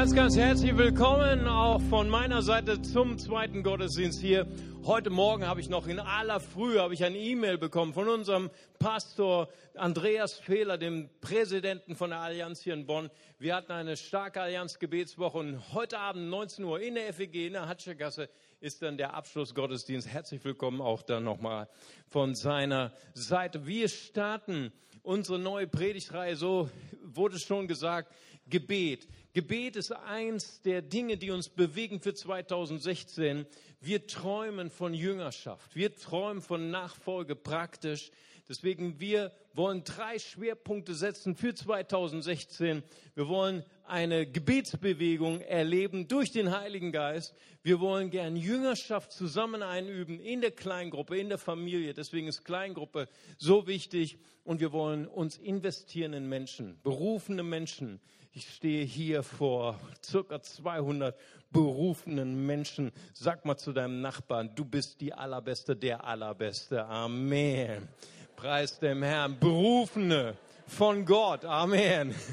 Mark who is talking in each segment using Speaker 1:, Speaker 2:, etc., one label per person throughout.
Speaker 1: ganz, ganz herzlich willkommen auch von meiner Seite zum zweiten Gottesdienst hier. Heute Morgen habe ich noch in aller Früh habe ich eine E-Mail bekommen von unserem Pastor Andreas Fehler, dem Präsidenten von der Allianz hier in Bonn. Wir hatten eine starke Allianz-Gebetswoche und heute Abend 19 Uhr in der FEG in der Hatschergasse ist dann der Abschlussgottesdienst. Herzlich willkommen auch dann nochmal von seiner Seite. Wir starten unsere neue Predigtreihe, so wurde schon gesagt, Gebet. Gebet ist eins der Dinge, die uns bewegen für 2016. Wir träumen von Jüngerschaft. Wir träumen von Nachfolge praktisch. Deswegen, wir wollen drei Schwerpunkte setzen für 2016. Wir wollen eine Gebetsbewegung erleben durch den Heiligen Geist. Wir wollen gern Jüngerschaft zusammen einüben in der Kleingruppe, in der Familie. Deswegen ist Kleingruppe so wichtig. Und wir wollen uns investieren in Menschen, berufene Menschen. Ich stehe hier vor circa 200 berufenen Menschen. Sag mal zu deinem Nachbarn, du bist die Allerbeste, der Allerbeste. Amen. Preis dem Herrn. Berufene von Gott. Amen.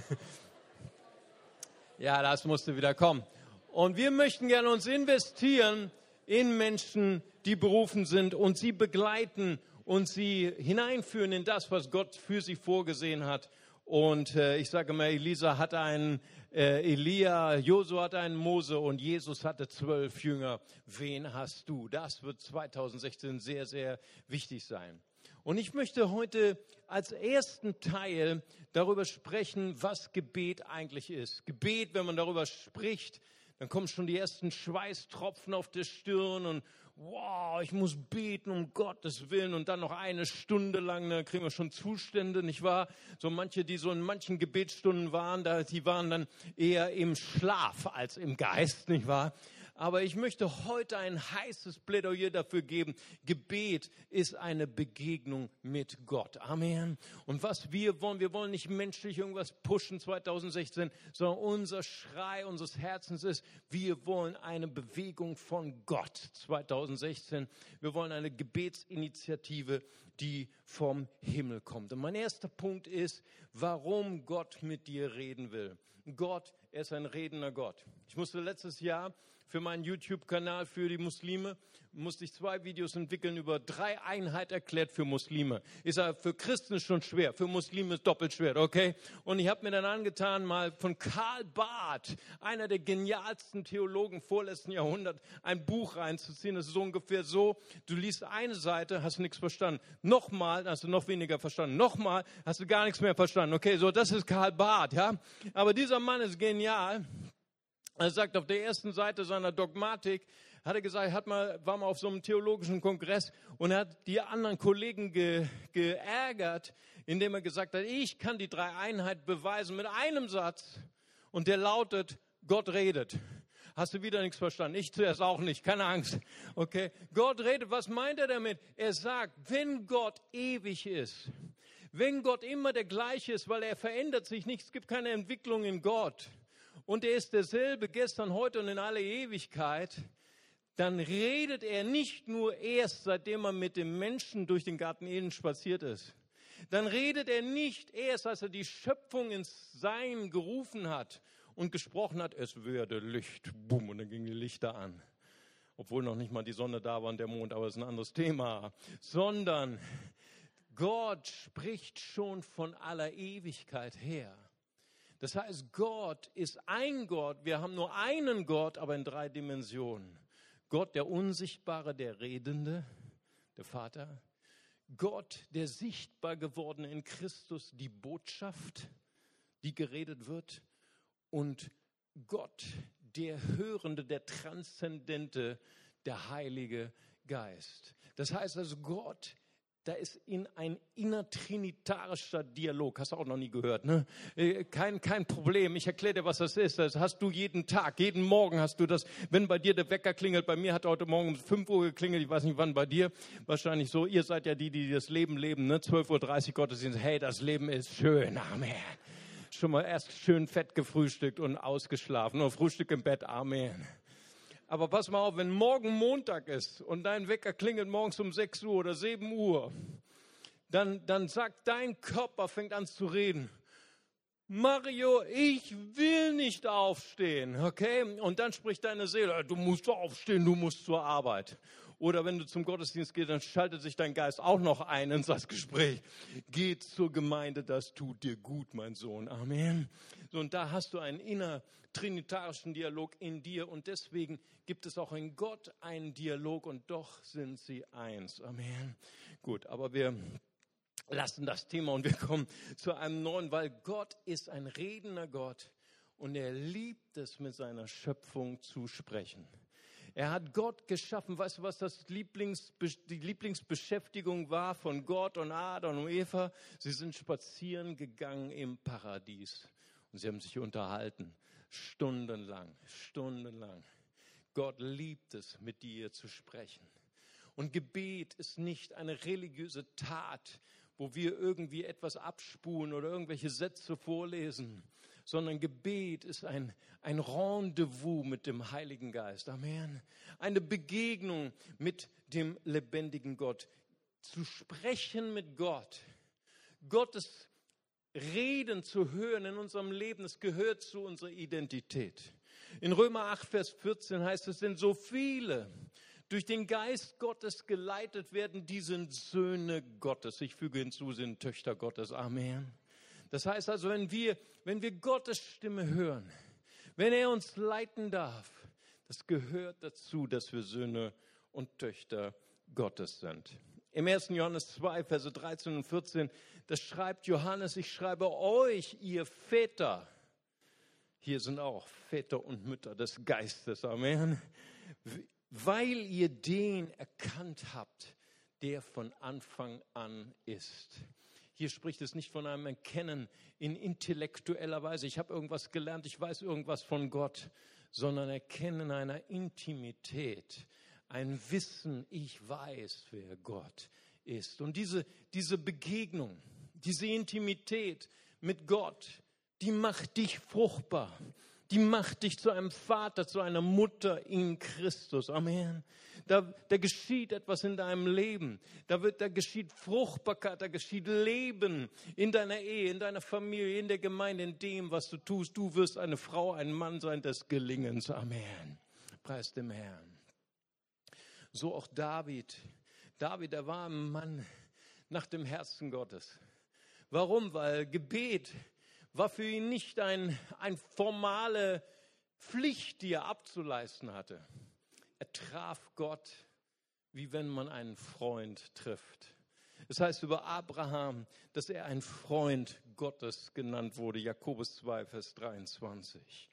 Speaker 1: Ja, das musste wieder kommen. Und wir möchten gerne uns investieren in Menschen, die berufen sind und sie begleiten und sie hineinführen in das, was Gott für sie vorgesehen hat. Und äh, ich sage mal, Elisa hatte einen äh, Elia, Josua hatte einen Mose und Jesus hatte zwölf Jünger. Wen hast du? Das wird 2016 sehr, sehr wichtig sein. Und ich möchte heute als ersten Teil darüber sprechen, was Gebet eigentlich ist. Gebet, wenn man darüber spricht, dann kommen schon die ersten Schweißtropfen auf der Stirn und wow, ich muss beten um Gottes Willen und dann noch eine Stunde lang, da kriegen wir schon Zustände, nicht wahr? So manche, die so in manchen Gebetsstunden waren, da, die waren dann eher im Schlaf als im Geist, nicht wahr? Aber ich möchte heute ein heißes Plädoyer dafür geben. Gebet ist eine Begegnung mit Gott. Amen. Und was wir wollen, wir wollen nicht menschlich irgendwas pushen 2016, sondern unser Schrei unseres Herzens ist, wir wollen eine Bewegung von Gott 2016. Wir wollen eine Gebetsinitiative, die vom Himmel kommt. Und mein erster Punkt ist, warum Gott mit dir reden will. Gott, er ist ein redender Gott. Ich musste letztes Jahr für meinen YouTube-Kanal für die Muslime musste ich zwei Videos entwickeln über drei Einheit erklärt für Muslime. Ist ja für Christen schon schwer, für Muslime ist doppelt schwer, okay? Und ich habe mir dann angetan, mal von Karl Barth, einer der genialsten Theologen vorletzten Jahrhundert, ein Buch reinzuziehen. Das ist ungefähr so, du liest eine Seite, hast nichts verstanden. Nochmal, hast du noch weniger verstanden. Nochmal, hast du gar nichts mehr verstanden. Okay, so, das ist Karl Barth, ja? Aber dieser Mann ist genial. Er sagt auf der ersten Seite seiner Dogmatik, hat er gesagt, hat mal, war mal auf so einem theologischen Kongress und hat die anderen Kollegen ge, geärgert, indem er gesagt hat, ich kann die Dreieinheit beweisen mit einem Satz und der lautet, Gott redet. Hast du wieder nichts verstanden? Ich zuerst auch nicht, keine Angst. Okay, Gott redet, was meint er damit? Er sagt, wenn Gott ewig ist, wenn Gott immer der gleiche ist, weil er verändert sich nicht, es gibt keine Entwicklung in Gott, und er ist derselbe gestern, heute und in alle Ewigkeit, dann redet er nicht nur erst, seitdem er mit dem Menschen durch den Garten Eden spaziert ist. Dann redet er nicht erst, als er die Schöpfung ins Sein gerufen hat und gesprochen hat, es werde Licht. Bumm, und dann gingen die Lichter an. Obwohl noch nicht mal die Sonne da war und der Mond, aber das ist ein anderes Thema. Sondern Gott spricht schon von aller Ewigkeit her. Das heißt, Gott ist ein Gott. Wir haben nur einen Gott, aber in drei Dimensionen. Gott, der Unsichtbare, der Redende, der Vater. Gott, der sichtbar gewordene in Christus, die Botschaft, die geredet wird. Und Gott, der Hörende, der Transzendente, der Heilige Geist. Das heißt also, Gott da ist in ein innertrinitarischer Dialog. Hast du auch noch nie gehört, ne? Äh, kein, kein Problem. Ich erkläre dir, was das ist. Das hast du jeden Tag, jeden Morgen hast du das. Wenn bei dir der Wecker klingelt, bei mir hat heute Morgen um 5 Uhr geklingelt, ich weiß nicht wann bei dir, wahrscheinlich so. Ihr seid ja die, die das Leben leben, ne? 12.30 Uhr Gottesdienst. Hey, das Leben ist schön. Amen. Schon mal erst schön fett gefrühstückt und ausgeschlafen. Nur Frühstück im Bett. Amen. Aber pass mal auf, wenn morgen Montag ist und dein Wecker klingelt morgens um 6 Uhr oder 7 Uhr, dann, dann sagt dein Körper, fängt an zu reden. Mario, ich will nicht aufstehen, okay? Und dann spricht deine Seele, du musst aufstehen, du musst zur Arbeit. Oder wenn du zum Gottesdienst gehst, dann schaltet sich dein Geist auch noch ein in das Gespräch. Geh zur Gemeinde, das tut dir gut, mein Sohn. Amen. So, und da hast du einen innertrinitarischen Dialog in dir und deswegen gibt es auch in Gott einen Dialog und doch sind sie eins. Amen. Gut, aber wir lassen das Thema und wir kommen zu einem neuen, weil Gott ist ein redender Gott und er liebt es, mit seiner Schöpfung zu sprechen. Er hat Gott geschaffen. Weißt du, was das Lieblings, die Lieblingsbeschäftigung war von Gott und Adam und Eva? Sie sind spazieren gegangen im Paradies und sie haben sich unterhalten. Stundenlang, stundenlang. Gott liebt es, mit dir zu sprechen. Und Gebet ist nicht eine religiöse Tat, wo wir irgendwie etwas abspulen oder irgendwelche Sätze vorlesen, sondern Gebet ist ein, ein Rendezvous mit dem Heiligen Geist. Amen. Eine Begegnung mit dem lebendigen Gott. Zu sprechen mit Gott. Gottes Reden zu hören in unserem Leben, es gehört zu unserer Identität. In Römer 8, Vers 14 heißt es, denn so viele durch den Geist Gottes geleitet werden, die sind Söhne Gottes. Ich füge hinzu, sind Töchter Gottes. Amen. Das heißt also, wenn wir, wenn wir Gottes Stimme hören, wenn er uns leiten darf, das gehört dazu, dass wir Söhne und Töchter Gottes sind. Im 1. Johannes 2, Verse 13 und 14, das schreibt Johannes, ich schreibe euch, ihr Väter. Hier sind auch Väter und Mütter des Geistes. Amen. Weil ihr den erkannt habt, der von Anfang an ist. Hier spricht es nicht von einem Erkennen in intellektueller Weise. Ich habe irgendwas gelernt, ich weiß irgendwas von Gott, sondern Erkennen einer Intimität, ein Wissen, ich weiß, wer Gott ist. Und diese, diese Begegnung, diese Intimität mit Gott, die macht dich fruchtbar die macht dich zu einem Vater, zu einer Mutter in Christus. Amen. Da, da geschieht etwas in deinem Leben. Da, wird, da geschieht Fruchtbarkeit, da geschieht Leben in deiner Ehe, in deiner Familie, in der Gemeinde, in dem, was du tust. Du wirst eine Frau, ein Mann sein des Gelingens. Amen. Preis dem Herrn. So auch David. David, er war ein Mann nach dem Herzen Gottes. Warum? Weil Gebet war für ihn nicht ein, ein formale Pflicht, die er abzuleisten hatte. Er traf Gott, wie wenn man einen Freund trifft. Es heißt über Abraham, dass er ein Freund Gottes genannt wurde. Jakobus 2, Vers 23.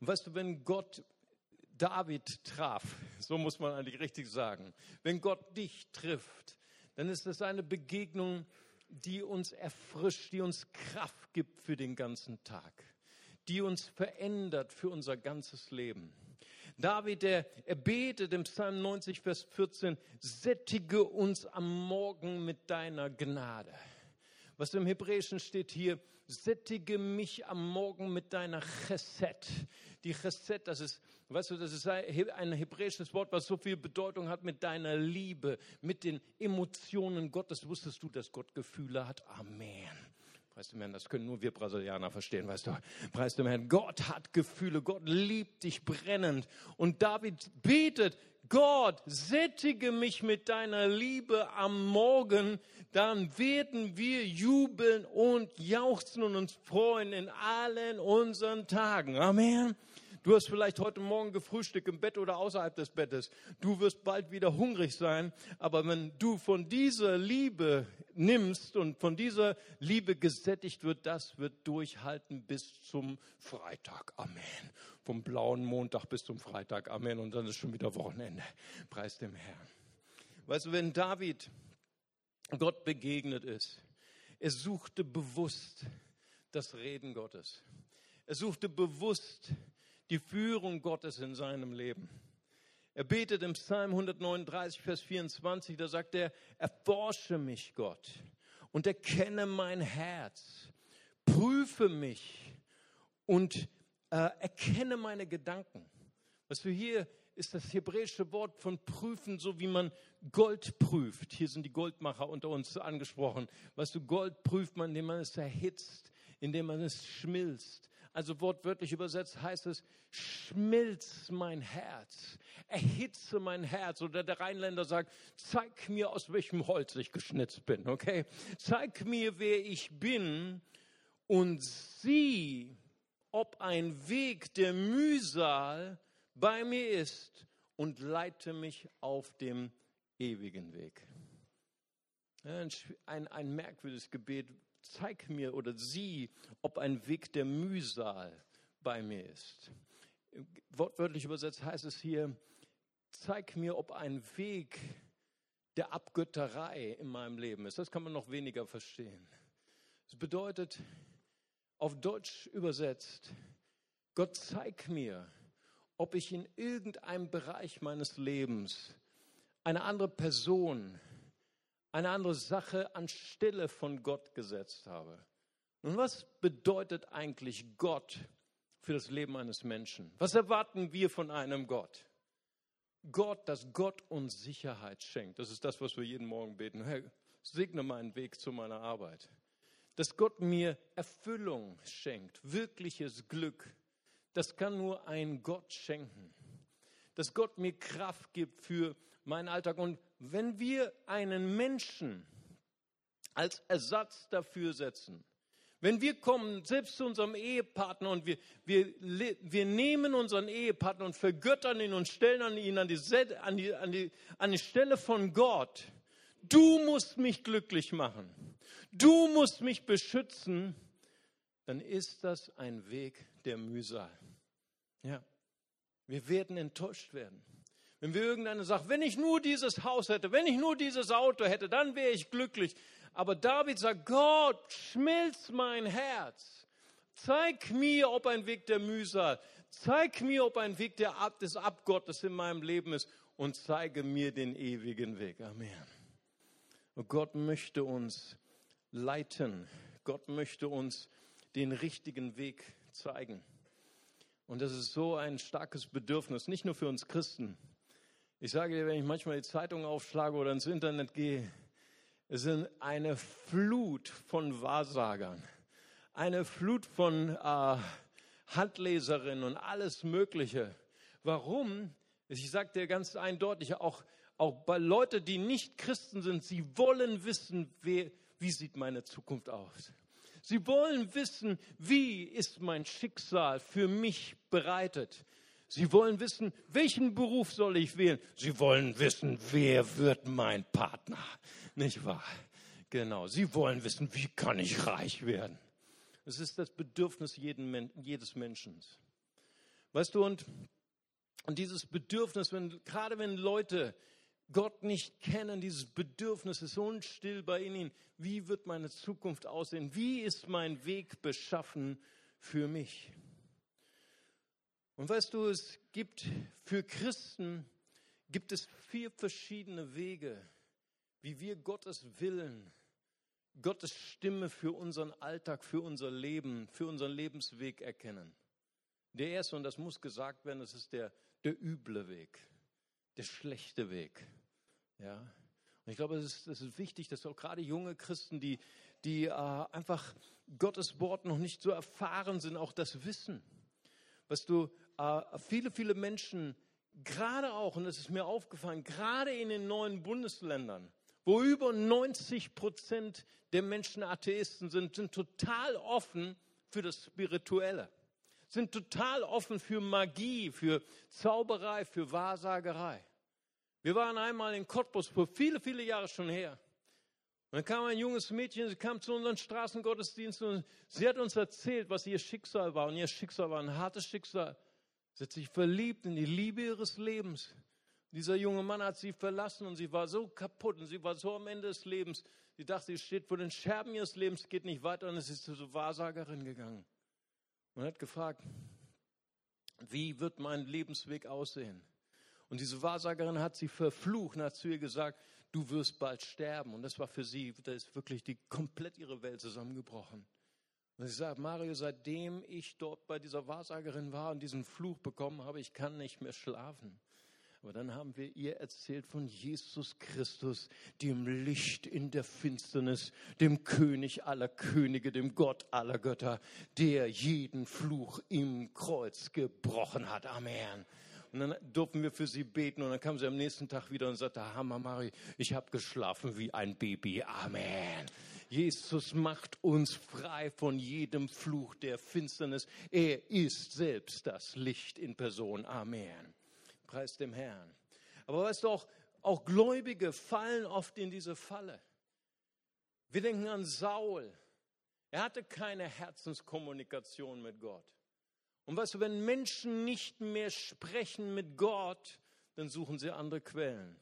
Speaker 1: Und weißt du, wenn Gott David traf, so muss man eigentlich richtig sagen, wenn Gott dich trifft, dann ist es eine Begegnung, die uns erfrischt, die uns Kraft gibt für den ganzen Tag, die uns verändert für unser ganzes Leben. David, der, er betet im Psalm 90, Vers 14, sättige uns am Morgen mit deiner Gnade. Was im Hebräischen steht hier, sättige mich am Morgen mit deiner Chesed. Die Chesed, das ist, weißt du, das ist ein hebräisches Wort, was so viel Bedeutung hat mit deiner Liebe, mit den Emotionen Gottes. Wusstest du, dass Gott Gefühle hat? Amen. Preis dem Herrn, das können nur wir Brasilianer verstehen, weißt du. Preis dem Herrn, Gott hat Gefühle, Gott liebt dich brennend. Und David betet, Gott, sättige mich mit deiner Liebe am Morgen, dann werden wir jubeln und jauchzen und uns freuen in allen unseren Tagen. Amen. Du hast vielleicht heute Morgen gefrühstückt im Bett oder außerhalb des Bettes. Du wirst bald wieder hungrig sein. Aber wenn du von dieser Liebe nimmst und von dieser Liebe gesättigt wird, das wird durchhalten bis zum Freitag. Amen. Vom blauen Montag bis zum Freitag. Amen. Und dann ist schon wieder Wochenende. Preis dem Herrn. Weißt du, wenn David Gott begegnet ist, er suchte bewusst das Reden Gottes. Er suchte bewusst die Führung Gottes in seinem Leben. Er betet im Psalm 139, Vers 24, da sagt er, erforsche mich Gott und erkenne mein Herz, prüfe mich und äh, erkenne meine Gedanken. Was wir hier ist das hebräische Wort von prüfen, so wie man Gold prüft. Hier sind die Goldmacher unter uns angesprochen. Weißt du, Gold prüft man, indem man es erhitzt, indem man es schmilzt. Also wortwörtlich übersetzt heißt es, schmilz mein Herz, erhitze mein Herz. Oder der Rheinländer sagt, zeig mir, aus welchem Holz ich geschnitzt bin, okay? Zeig mir, wer ich bin und sieh, ob ein Weg der Mühsal bei mir ist und leite mich auf dem ewigen Weg. Ein, ein merkwürdiges Gebet. Zeig mir oder sieh, ob ein Weg der Mühsal bei mir ist. Wortwörtlich übersetzt heißt es hier, zeig mir, ob ein Weg der Abgötterei in meinem Leben ist. Das kann man noch weniger verstehen. Das bedeutet, auf Deutsch übersetzt, Gott zeig mir, ob ich in irgendeinem Bereich meines Lebens eine andere Person, eine andere Sache anstelle von Gott gesetzt habe. Nun, was bedeutet eigentlich Gott für das Leben eines Menschen? Was erwarten wir von einem Gott? Gott, dass Gott uns Sicherheit schenkt. Das ist das, was wir jeden Morgen beten. Herr, segne meinen Weg zu meiner Arbeit. Dass Gott mir Erfüllung schenkt, wirkliches Glück. Das kann nur ein Gott schenken. Dass Gott mir Kraft gibt für meinen Alltag. Und wenn wir einen Menschen als Ersatz dafür setzen, wenn wir kommen, selbst zu unserem Ehepartner und wir, wir, wir nehmen unseren Ehepartner und vergöttern ihn und stellen ihn an die, an, die, an, die, an die Stelle von Gott, du musst mich glücklich machen, du musst mich beschützen, dann ist das ein Weg der Mühsal. Ja, wir werden enttäuscht werden. Wenn wir irgendeine sagt, wenn ich nur dieses Haus hätte, wenn ich nur dieses Auto hätte, dann wäre ich glücklich. Aber David sagt, Gott, schmilz mein Herz. Zeig mir, ob ein Weg der Mühsal, zeig mir, ob ein Weg der Ab des Abgottes in meinem Leben ist und zeige mir den ewigen Weg. Amen. Und Gott möchte uns leiten. Gott möchte uns den richtigen Weg zeigen. Und das ist so ein starkes Bedürfnis, nicht nur für uns Christen, ich sage dir, wenn ich manchmal die Zeitung aufschlage oder ins Internet gehe, es sind eine Flut von Wahrsagern, eine Flut von äh, Handleserinnen und alles Mögliche. Warum? Ich sage dir ganz eindeutig, auch, auch bei Leuten, die nicht Christen sind, sie wollen wissen, wer, wie sieht meine Zukunft aus. Sie wollen wissen, wie ist mein Schicksal für mich bereitet. Sie wollen wissen, welchen Beruf soll ich wählen? Sie wollen wissen, wer wird mein Partner? Nicht wahr? Genau. Sie wollen wissen, wie kann ich reich werden? Es ist das Bedürfnis jeden, jedes Menschen. Weißt du, und, und dieses Bedürfnis, wenn, gerade wenn Leute Gott nicht kennen, dieses Bedürfnis ist unstill bei ihnen. Wie wird meine Zukunft aussehen? Wie ist mein Weg beschaffen für mich? Und weißt du, es gibt für Christen gibt es vier verschiedene Wege, wie wir Gottes Willen, Gottes Stimme für unseren Alltag, für unser Leben, für unseren Lebensweg erkennen. Der erste, und das muss gesagt werden, das ist der, der üble Weg, der schlechte Weg. Ja. Und ich glaube, es ist, es ist wichtig, dass auch gerade junge Christen, die, die äh, einfach Gottes Wort noch nicht so erfahren sind, auch das wissen. Was du, viele, viele Menschen, gerade auch, und das ist mir aufgefallen, gerade in den neuen Bundesländern, wo über 90 Prozent der Menschen Atheisten sind, sind total offen für das Spirituelle, sind total offen für Magie, für Zauberei, für Wahrsagerei. Wir waren einmal in Cottbus vor viele, viele Jahre schon her. Und dann kam ein junges Mädchen, sie kam zu unseren Straßengottesdiensten und sie hat uns erzählt, was ihr Schicksal war. Und ihr Schicksal war ein hartes Schicksal. Sie hat sich verliebt in die Liebe ihres Lebens. Dieser junge Mann hat sie verlassen und sie war so kaputt und sie war so am Ende des Lebens. Sie dachte, sie steht vor den Scherben ihres Lebens, geht nicht weiter und es ist zur Wahrsagerin gegangen. Und hat gefragt, wie wird mein Lebensweg aussehen? Und diese Wahrsagerin hat sie verflucht und hat zu ihr gesagt, du wirst bald sterben. Und das war für sie, da ist wirklich die komplett ihre Welt zusammengebrochen. Und sie sagt, Mario, seitdem ich dort bei dieser Wahrsagerin war und diesen Fluch bekommen habe, ich kann nicht mehr schlafen. Aber dann haben wir ihr erzählt von Jesus Christus, dem Licht in der Finsternis, dem König aller Könige, dem Gott aller Götter, der jeden Fluch im Kreuz gebrochen hat. Amen. Und dann durften wir für sie beten und dann kam sie am nächsten Tag wieder und sagte, Hammer Mari, ich habe geschlafen wie ein Baby. Amen. Jesus macht uns frei von jedem Fluch der Finsternis. Er ist selbst das Licht in Person. Amen. Preis dem Herrn. Aber weißt du auch, auch Gläubige fallen oft in diese Falle. Wir denken an Saul. Er hatte keine Herzenskommunikation mit Gott. Und weißt du, wenn Menschen nicht mehr sprechen mit Gott, dann suchen sie andere Quellen.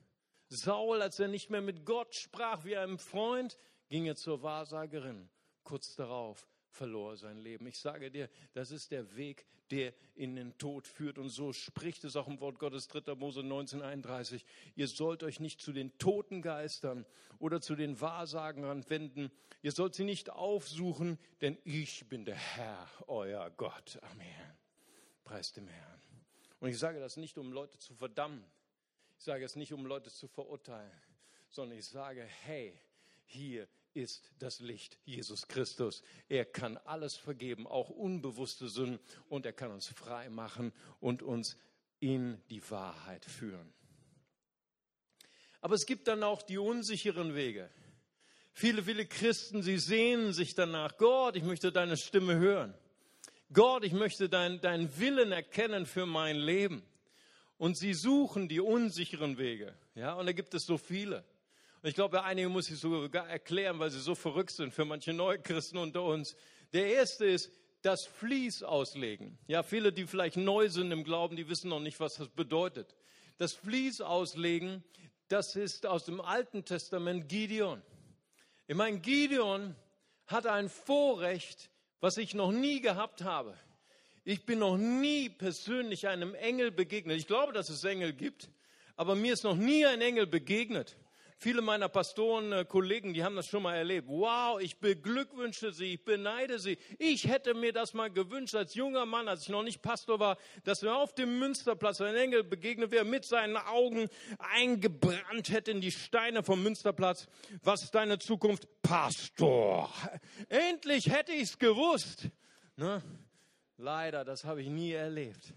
Speaker 1: Saul, als er nicht mehr mit Gott sprach wie einem Freund, ging er zur Wahrsagerin. Kurz darauf verlor sein Leben. Ich sage dir, das ist der Weg, der in den Tod führt. Und so spricht es auch im Wort Gottes 3. Mose 1931. Ihr sollt euch nicht zu den toten Geistern oder zu den Wahrsagern wenden. Ihr sollt sie nicht aufsuchen, denn ich bin der Herr, euer Gott. Amen. Preis dem Herrn. Und ich sage das nicht, um Leute zu verdammen. Ich sage es nicht, um Leute zu verurteilen, sondern ich sage, hey, hier ist das Licht Jesus Christus. Er kann alles vergeben, auch unbewusste Sünden, und er kann uns frei machen und uns in die Wahrheit führen. Aber es gibt dann auch die unsicheren Wege. Viele, viele Christen, sie sehnen sich danach, Gott, ich möchte deine Stimme hören. Gott, ich möchte deinen dein Willen erkennen für mein Leben. Und sie suchen die unsicheren Wege. Ja, und da gibt es so viele. Ich glaube, einige muss ich sogar erklären, weil sie so verrückt sind für manche neue Christen unter uns. Der erste ist das Fließ auslegen. Ja, viele, die vielleicht neu sind im Glauben, die wissen noch nicht, was das bedeutet. Das Fließ auslegen, das ist aus dem Alten Testament Gideon. Ich meine, Gideon hat ein Vorrecht, was ich noch nie gehabt habe. Ich bin noch nie persönlich einem Engel begegnet. Ich glaube, dass es Engel gibt, aber mir ist noch nie ein Engel begegnet. Viele meiner Pastoren, äh, Kollegen, die haben das schon mal erlebt. Wow, ich beglückwünsche sie, ich beneide sie. Ich hätte mir das mal gewünscht als junger Mann, als ich noch nicht Pastor war, dass mir auf dem Münsterplatz ein Engel begegnet wäre, mit seinen Augen eingebrannt hätte in die Steine vom Münsterplatz. Was ist deine Zukunft? Pastor. Endlich hätte ich es gewusst. Ne? Leider, das habe ich nie erlebt.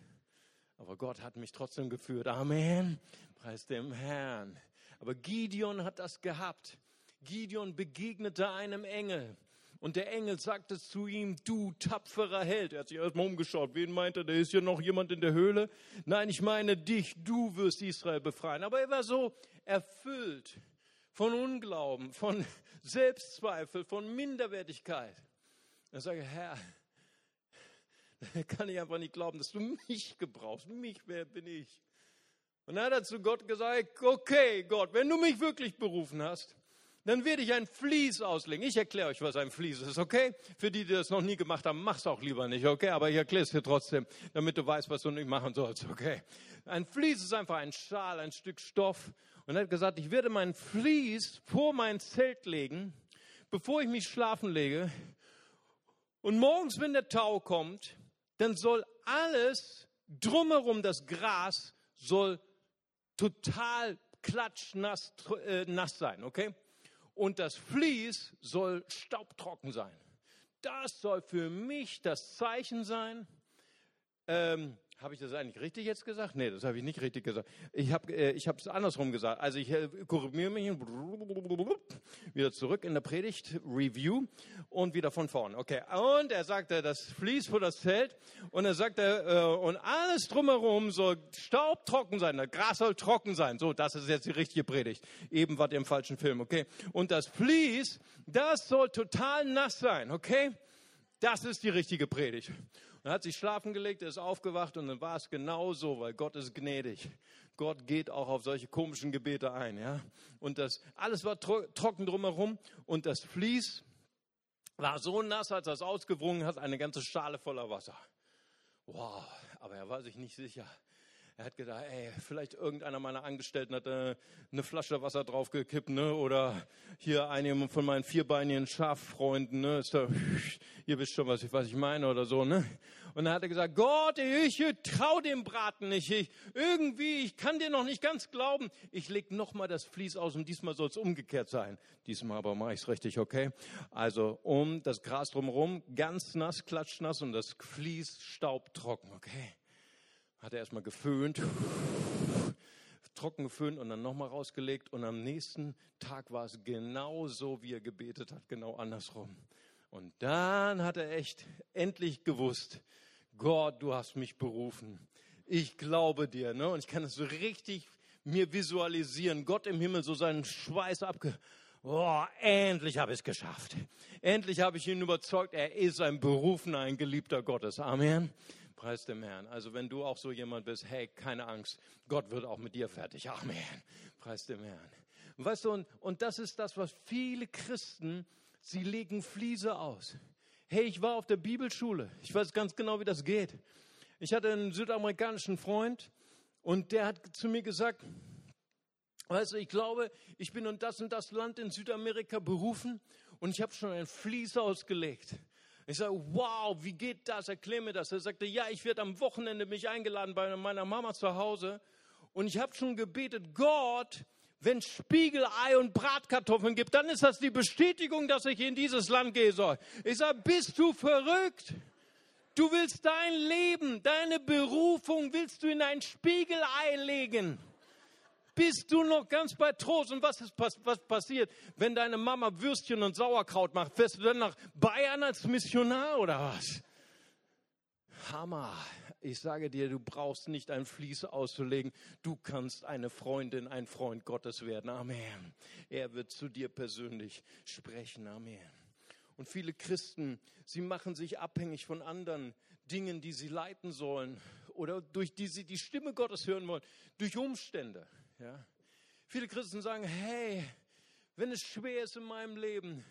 Speaker 1: Aber Gott hat mich trotzdem geführt. Amen. Preis dem Herrn. Aber Gideon hat das gehabt. Gideon begegnete einem Engel. Und der Engel sagte zu ihm, du tapferer Held. Er hat sich erstmal umgeschaut. Wen meint er? Da ist hier noch jemand in der Höhle. Nein, ich meine dich. Du wirst Israel befreien. Aber er war so erfüllt von Unglauben, von Selbstzweifel, von Minderwertigkeit. Er sagte, Herr, kann ich einfach nicht glauben, dass du mich gebrauchst. Mich, wer bin ich? Und dann hat er zu Gott gesagt, okay Gott, wenn du mich wirklich berufen hast, dann werde ich ein Vlies auslegen. Ich erkläre euch, was ein Vlies ist, okay? Für die, die das noch nie gemacht haben, mach's auch lieber nicht, okay? Aber ich erkläre es dir trotzdem, damit du weißt, was du nicht machen sollst, okay? Ein Vlies ist einfach ein Schal, ein Stück Stoff. Und er hat gesagt, ich werde mein Vlies vor mein Zelt legen, bevor ich mich schlafen lege. Und morgens, wenn der Tau kommt, dann soll alles drumherum, das Gras, soll total klatschnass äh, nass sein, okay? Und das Vlies soll staubtrocken sein. Das soll für mich das Zeichen sein, ähm, habe ich das eigentlich richtig jetzt gesagt? Nee, das habe ich nicht richtig gesagt. Ich habe äh, ich es andersrum gesagt. Also ich äh, korrigiere mich wieder zurück in der Predigt, Review und wieder von vorn. Okay. Und er sagte, das fließt vor das Zelt und er sagte, äh, und alles drumherum soll staubtrocken sein, das Gras soll trocken sein. So, das ist jetzt die richtige Predigt. Eben war im falschen Film, okay? Und das Fließ, das soll total nass sein, okay? Das ist die richtige Predigt. Dann hat sich schlafen gelegt, er ist aufgewacht und dann war es genau so, weil Gott ist gnädig. Gott geht auch auf solche komischen Gebete ein, ja. Und das, alles war tro trocken drumherum und das Vlies war so nass, als er es ausgewrungen hat, eine ganze Schale voller Wasser. Wow, aber er war sich nicht sicher. Er hat gedacht, ey, vielleicht irgendeiner meiner Angestellten hat äh, eine Flasche Wasser draufgekippt, ne? Oder hier einige von meinen vierbeinigen Schaffreunden, ne? Ist da, ihr wisst schon, was ich, was ich meine oder so, ne? Und dann hat er gesagt, Gott, ich, ich trau dem Braten nicht. Ich, irgendwie, ich kann dir noch nicht ganz glauben. Ich leg noch mal das Vlies aus und diesmal soll es umgekehrt sein. Diesmal aber mache ich es richtig, okay? Also um das Gras drumherum, ganz nass, klatschnass und das Vlies staubtrocken, okay? Hat er erstmal geföhnt, trocken geföhnt und dann nochmal rausgelegt. Und am nächsten Tag war es genau so, wie er gebetet hat, genau andersrum. Und dann hat er echt endlich gewusst, Gott, du hast mich berufen. Ich glaube dir. Ne? Und ich kann es so richtig mir visualisieren. Gott im Himmel so seinen Schweiß abge... Oh, endlich habe ich es geschafft. Endlich habe ich ihn überzeugt, er ist ein berufener, ein geliebter Gottes. Amen. Preis dem Herrn. Also wenn du auch so jemand bist, hey, keine Angst, Gott wird auch mit dir fertig. Amen. Preis dem Herrn. weißt du, und, und das ist das, was viele Christen, sie legen Fliese aus. Hey, ich war auf der Bibelschule. Ich weiß ganz genau, wie das geht. Ich hatte einen südamerikanischen Freund und der hat zu mir gesagt, Weißt du, ich glaube, ich bin in das und das Land in Südamerika berufen und ich habe schon ein Fließ ausgelegt. Ich sage, wow, wie geht das? Erklär mir das. Er sagte, ja, ich werde am Wochenende mich eingeladen bei meiner Mama zu Hause und ich habe schon gebetet, Gott, wenn Spiegelei und Bratkartoffeln gibt, dann ist das die Bestätigung, dass ich in dieses Land gehen soll. Ich sage, bist du verrückt? Du willst dein Leben, deine Berufung willst du in ein Spiegelei legen bist du noch ganz bei Trost. Und was ist was passiert, wenn deine Mama Würstchen und Sauerkraut macht? Fährst du dann nach Bayern als Missionar oder was? Hammer. Ich sage dir, du brauchst nicht ein Fließ auszulegen. Du kannst eine Freundin, ein Freund Gottes werden. Amen. Er wird zu dir persönlich sprechen. Amen. Und viele Christen, sie machen sich abhängig von anderen Dingen, die sie leiten sollen oder durch die sie die Stimme Gottes hören wollen, durch Umstände. Ja? Viele Christen sagen, hey, wenn es schwer ist in meinem Leben,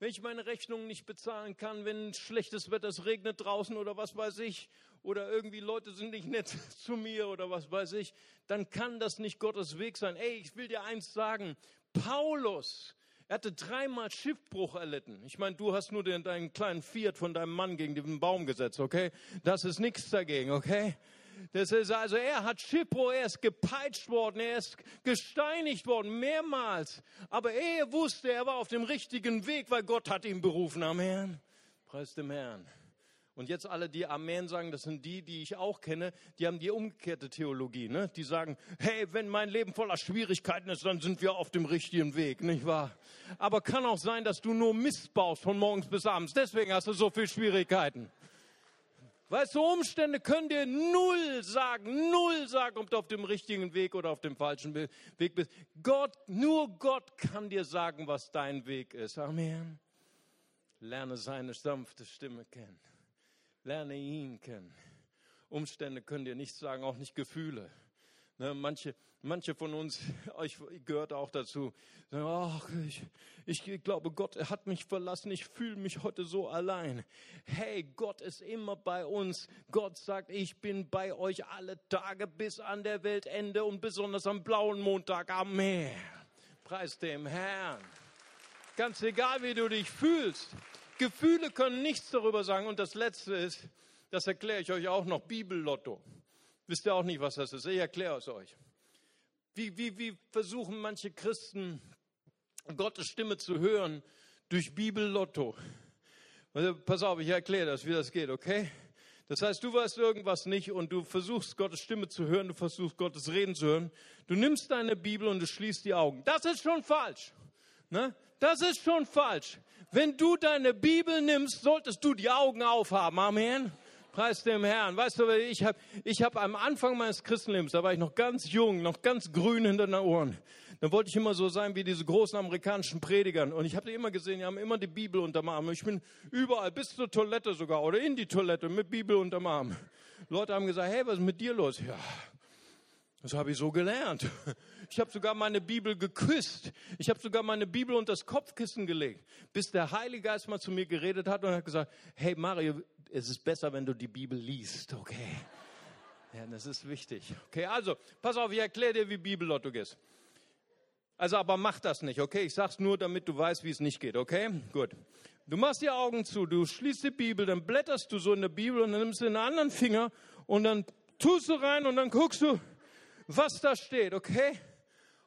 Speaker 1: wenn ich meine Rechnungen nicht bezahlen kann, wenn schlechtes Wetter, es regnet draußen oder was weiß ich, oder irgendwie Leute sind nicht nett zu mir oder was weiß ich, dann kann das nicht Gottes Weg sein. Ey, ich will dir eins sagen, Paulus, er hatte dreimal Schiffbruch erlitten. Ich meine, du hast nur den, deinen kleinen Fiat von deinem Mann gegen den Baum gesetzt, okay? Das ist nichts dagegen, okay? Das ist also, er hat Schiffbruch, er ist gepeitscht worden, er ist gesteinigt worden, mehrmals. Aber er wusste, er war auf dem richtigen Weg, weil Gott hat ihn berufen. Amen. Preis dem Herrn. Und jetzt alle, die Amen sagen, das sind die, die ich auch kenne, die haben die umgekehrte Theologie. Ne? Die sagen, hey, wenn mein Leben voller Schwierigkeiten ist, dann sind wir auf dem richtigen Weg, nicht wahr? Aber kann auch sein, dass du nur Mist baust von morgens bis abends. Deswegen hast du so viele Schwierigkeiten. Weißt du, Umstände können dir null sagen, null sagen, ob du auf dem richtigen Weg oder auf dem falschen Weg bist. Gott, nur Gott kann dir sagen, was dein Weg ist. Amen. Lerne seine sanfte Stimme kennen. Lerne ihn kennen. Umstände können dir nichts sagen, auch nicht Gefühle. Ne, manche, manche von uns, ich gehört auch dazu, ach, ich, ich glaube, Gott hat mich verlassen, ich fühle mich heute so allein. Hey, Gott ist immer bei uns. Gott sagt, ich bin bei euch alle Tage bis an der Weltende und besonders am blauen Montag am Meer. Preis dem Herrn. Ganz egal, wie du dich fühlst. Gefühle können nichts darüber sagen. Und das Letzte ist, das erkläre ich euch auch noch, Bibellotto. Wisst ihr auch nicht, was das ist? Ich erkläre es euch. Wie, wie, wie versuchen manche Christen, Gottes Stimme zu hören durch Bibellotto? Also, pass auf, ich erkläre das, wie das geht, okay? Das heißt, du weißt irgendwas nicht und du versuchst Gottes Stimme zu hören, du versuchst Gottes Reden zu hören. Du nimmst deine Bibel und du schließt die Augen. Das ist schon falsch. Ne? Das ist schon falsch. Wenn du deine Bibel nimmst, solltest du die Augen aufhaben. Amen. Preis dem Herrn. Weißt du, ich habe ich hab am Anfang meines Christenlebens, da war ich noch ganz jung, noch ganz grün hinter den Ohren. Da wollte ich immer so sein wie diese großen amerikanischen Predigern. Und ich habe die immer gesehen, die haben immer die Bibel unterm Arm. Ich bin überall, bis zur Toilette sogar oder in die Toilette mit Bibel unterm Arm. Leute haben gesagt, hey, was ist mit dir los? Ja, das habe ich so gelernt. Ich habe sogar meine Bibel geküsst. Ich habe sogar meine Bibel unter das Kopfkissen gelegt, bis der Heilige Geist mal zu mir geredet hat und hat gesagt, hey Mario, es ist besser, wenn du die Bibel liest, okay? Ja, das ist wichtig. Okay, also, pass auf, ich erkläre dir, wie Bibellotto geht. Also, aber mach das nicht, okay? Ich sag's nur, damit du weißt, wie es nicht geht, okay? Gut. Du machst die Augen zu, du schließt die Bibel, dann blätterst du so in der Bibel und dann nimmst du den anderen Finger und dann tust du rein und dann guckst du, was da steht, okay?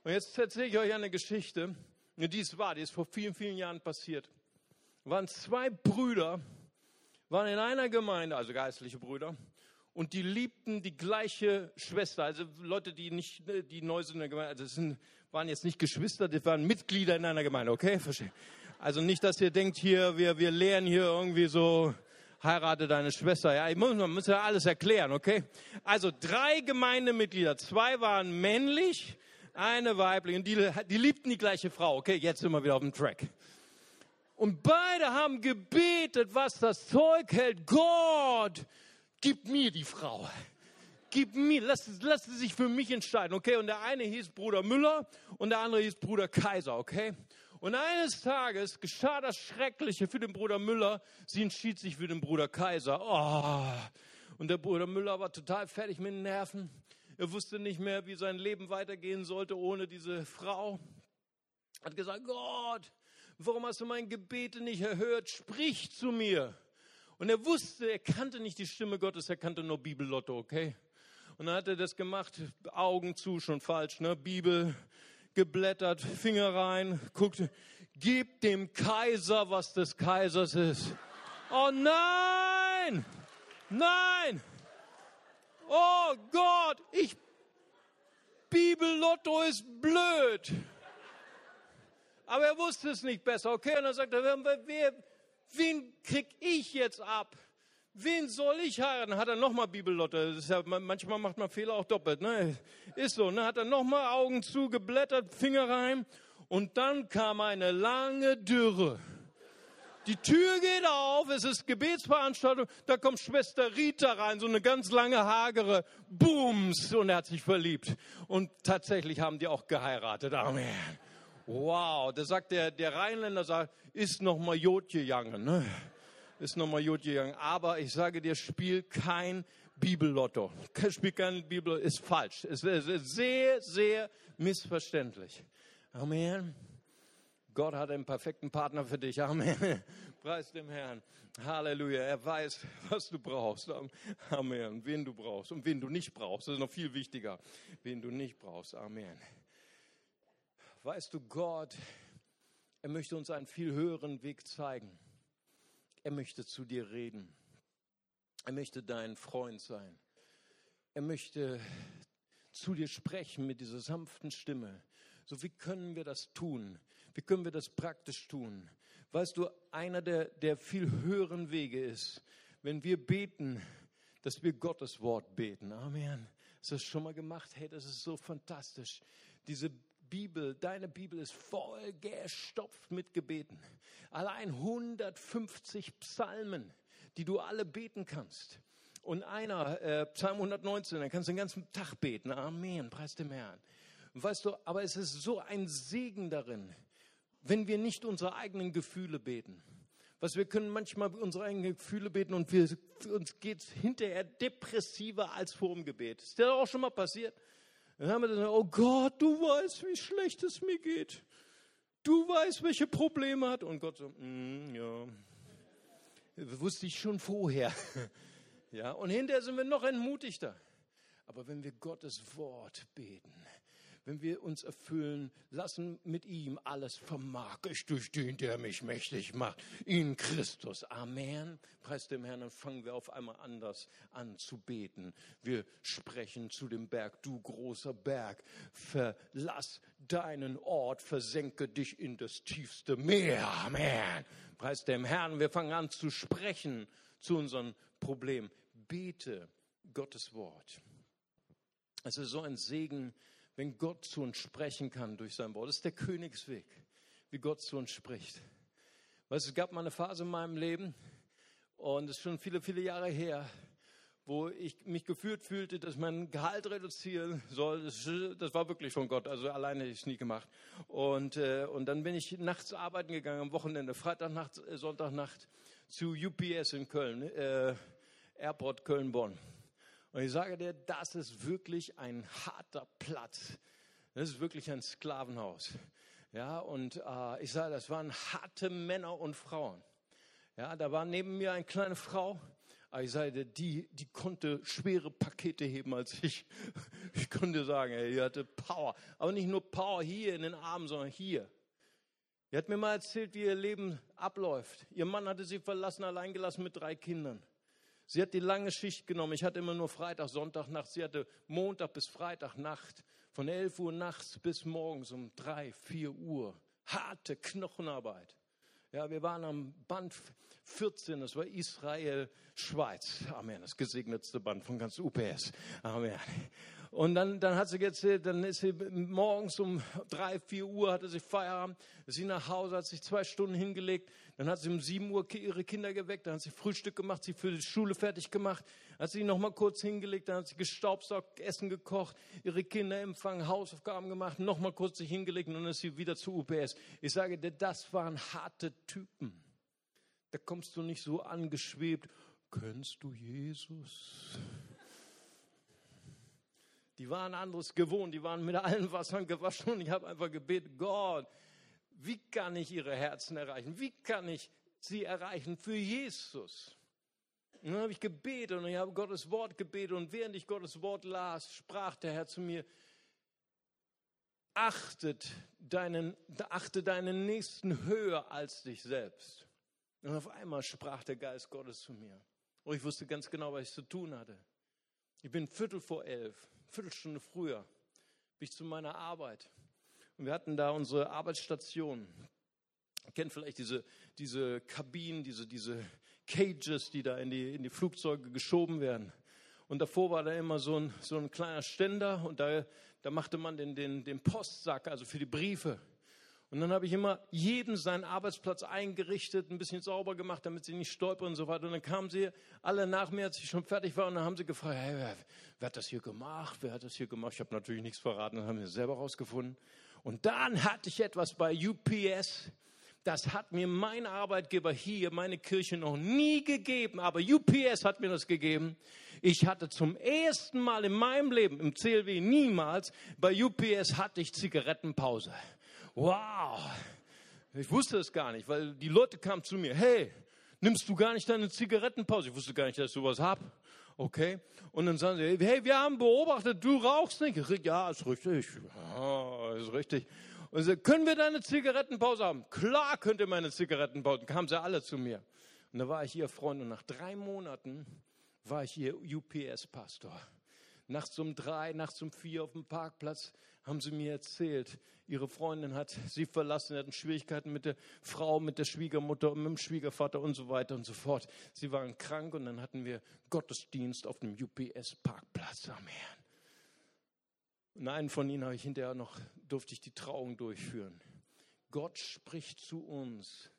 Speaker 1: Und jetzt erzähle ich euch eine Geschichte, die ist wahr, die ist vor vielen, vielen Jahren passiert. Waren zwei Brüder, waren in einer Gemeinde, also geistliche Brüder, und die liebten die gleiche Schwester. Also Leute, die nicht, die neu sind in der Gemeinde, also sind, waren jetzt nicht Geschwister, das waren Mitglieder in einer Gemeinde, okay? Verstehe. Also nicht, dass ihr denkt, hier, wir, wir lehren hier irgendwie so, heirate deine Schwester. Ja, ich muss, man muss ja alles erklären, okay? Also drei Gemeindemitglieder, zwei waren männlich, eine weiblich und die, die liebten die gleiche Frau. Okay, jetzt sind wir wieder auf dem Track. Und beide haben gebetet, was das Zeug hält. Gott, gib mir die Frau. Gib mir, lass, lass sie sich für mich entscheiden, okay? Und der eine hieß Bruder Müller und der andere hieß Bruder Kaiser, okay? Und eines Tages geschah das Schreckliche für den Bruder Müller. Sie entschied sich für den Bruder Kaiser. Oh. Und der Bruder Müller war total fertig mit den Nerven. Er wusste nicht mehr, wie sein Leben weitergehen sollte ohne diese Frau. Hat gesagt, Gott, warum hast du mein Gebete nicht erhört? Sprich zu mir. Und er wusste, er kannte nicht die Stimme Gottes, er kannte nur Bibellotto, okay? Und dann hat er das gemacht, Augen zu, schon falsch, ne? Bibel geblättert, Finger rein, guckt, gib dem Kaiser, was des Kaisers ist. Oh nein! Nein! Oh Gott, ich Bibellotto ist blöd. Aber er wusste es nicht besser. Okay, und dann sagt er, wer, wen krieg ich jetzt ab? Wen soll ich heiraten? Hat er nochmal Bibellotte. Ja, manchmal macht man Fehler auch doppelt. Ne? Ist so. Ne? Hat er nochmal Augen zugeblättert, Finger rein. Und dann kam eine lange Dürre. Die Tür geht auf, es ist Gebetsveranstaltung, da kommt Schwester Rita rein, so eine ganz lange, hagere, Booms, und er hat sich verliebt. Und tatsächlich haben die auch geheiratet. Amen. Wow, da sagt der, der Rheinländer, sagt, ist noch mal Jod gegangen, ne? Ist noch mal Jod gegangen. Aber ich sage dir, spiel kein Bibellotto. Spiel kein Bibel, ist falsch. Ist, ist sehr, sehr missverständlich. Amen. Gott hat einen perfekten Partner für dich. Amen. Preis dem Herrn. Halleluja. Er weiß, was du brauchst. Amen. Wen du brauchst und wen du nicht brauchst. Das ist noch viel wichtiger. Wen du nicht brauchst. Amen. Weißt du, Gott, er möchte uns einen viel höheren Weg zeigen. Er möchte zu dir reden. Er möchte dein Freund sein. Er möchte zu dir sprechen mit dieser sanften Stimme. So wie können wir das tun? Wie können wir das praktisch tun? Weißt du, einer der, der viel höheren Wege ist, wenn wir beten, dass wir Gottes Wort beten. Amen. Hast du das schon mal gemacht? Hey, das ist so fantastisch. Diese Bibel, deine Bibel ist voll gestopft mit Gebeten. Allein 150 Psalmen, die du alle beten kannst. Und einer, äh, Psalm 119, dann kannst du den ganzen Tag beten. Amen, preis dem Herrn. Weißt du, aber es ist so ein Segen darin, wenn wir nicht unsere eigenen Gefühle beten. Was wir können manchmal unsere eigenen Gefühle beten und wir, uns geht es hinterher depressiver als vor dem Gebet. Ist dir auch schon mal passiert? Dann haben wir gesagt, oh Gott, du weißt, wie schlecht es mir geht. Du weißt, welche Probleme hat. Und Gott so, mm, ja, wusste ich schon vorher. ja, und hinterher sind wir noch entmutigter. Aber wenn wir Gottes Wort beten, wenn wir uns erfüllen lassen mit ihm, alles vermag ich durch den, der mich mächtig macht, in Christus. Amen. Preis dem Herrn, dann fangen wir auf einmal anders an zu beten. Wir sprechen zu dem Berg, du großer Berg, verlass deinen Ort, versenke dich in das tiefste Meer. Amen. Preis dem Herrn, wir fangen an zu sprechen zu unserem Problem. Bete Gottes Wort. Es ist so ein Segen, wenn Gott zu uns sprechen kann durch sein Wort. Das ist der Königsweg, wie Gott zu uns spricht. Weißt, es gab mal eine Phase in meinem Leben und es ist schon viele, viele Jahre her, wo ich mich geführt fühlte, dass man Gehalt reduzieren soll. Das, das war wirklich von Gott, also alleine hätte ich es nie gemacht. Und, äh, und dann bin ich nachts arbeiten gegangen, am Wochenende, Freitagnacht, äh, Sonntagnacht zu UPS in Köln, äh, Airport Köln-Bonn. Und ich sage dir, das ist wirklich ein harter Platz. Das ist wirklich ein Sklavenhaus. Ja, und äh, ich sage, das waren harte Männer und Frauen. Ja, da war neben mir eine kleine Frau. Ich sage, die, die konnte schwere Pakete heben als ich. Ich konnte sagen, ey, die hatte Power. Aber nicht nur Power hier in den Armen, sondern hier. Die hat mir mal erzählt, wie ihr Leben abläuft. Ihr Mann hatte sie verlassen, allein gelassen mit drei Kindern. Sie hat die lange Schicht genommen. Ich hatte immer nur Freitag, Sonntag, Nacht. Sie hatte Montag bis Freitag Nacht. Von 11 Uhr nachts bis morgens um 3, 4 Uhr. Harte Knochenarbeit. Ja, wir waren am Band 14, das war Israel, Schweiz. Amen, das gesegnetste Band von ganz UPS. Amen. Und dann, dann hat sie jetzt, dann ist sie morgens um drei, vier Uhr, hatte sie Feierabend, ist sie nach Hause, hat sich zwei Stunden hingelegt, dann hat sie um sieben Uhr ihre Kinder geweckt, dann hat sie Frühstück gemacht, sie für die Schule fertig gemacht, hat sie noch mal kurz hingelegt, dann hat sie gestaubsaugt, Essen gekocht, ihre Kinder empfangen, Hausaufgaben gemacht, noch mal kurz sich hingelegt und dann ist sie wieder zu UPS. Ich sage dir, das waren harte Typen. Da kommst du nicht so angeschwebt, kennst du Jesus? Die waren anderes gewohnt, die waren mit allen Wassern gewaschen und ich habe einfach gebetet, Gott, wie kann ich ihre Herzen erreichen? Wie kann ich sie erreichen für Jesus? Und dann habe ich gebetet und ich habe Gottes Wort gebetet und während ich Gottes Wort las, sprach der Herr zu mir, achtet deinen, achte deinen Nächsten höher als dich selbst. Und auf einmal sprach der Geist Gottes zu mir. Und ich wusste ganz genau, was ich zu tun hatte. Ich bin Viertel vor elf, Viertelstunde früher, bin ich zu meiner Arbeit. Und wir hatten da unsere Arbeitsstation. Ihr kennt vielleicht diese, diese Kabinen, diese, diese Cages, die da in die, in die Flugzeuge geschoben werden. Und davor war da immer so ein, so ein kleiner Ständer und da, da machte man den, den, den Postsack, also für die Briefe. Und dann habe ich immer jedem seinen Arbeitsplatz eingerichtet, ein bisschen sauber gemacht, damit sie nicht stolpern und so weiter. Und dann kamen sie alle nach mir, als ich schon fertig war, und dann haben sie gefragt, hey, wer, wer hat das hier gemacht? Wer hat das hier gemacht? Ich habe natürlich nichts verraten, dann haben wir selber rausgefunden. Und dann hatte ich etwas bei UPS. Das hat mir mein Arbeitgeber hier, meine Kirche noch nie gegeben, aber UPS hat mir das gegeben. Ich hatte zum ersten Mal in meinem Leben, im CLW niemals, bei UPS hatte ich Zigarettenpause wow, ich wusste es gar nicht, weil die Leute kamen zu mir, hey, nimmst du gar nicht deine Zigarettenpause? Ich wusste gar nicht, dass ich sowas hab. Okay. Und dann sagen sie, hey, wir haben beobachtet, du rauchst nicht. Ich, ja, ist richtig. Ja, ist richtig. Und sie, können wir deine Zigarettenpause haben? Klar könnt ihr meine Zigarettenpause. Dann kamen sie alle zu mir. Und da war ich ihr Freund und nach drei Monaten war ich ihr UPS-Pastor. Nachts um drei, nachts um vier auf dem Parkplatz haben sie mir erzählt, ihre Freundin hat sie verlassen, hatten Schwierigkeiten mit der Frau, mit der Schwiegermutter mit dem Schwiegervater und so weiter und so fort. Sie waren krank und dann hatten wir Gottesdienst auf dem UPS-Parkplatz am Herrn. Und einen von ihnen habe ich hinterher noch, durfte ich die Trauung durchführen. Gott spricht zu uns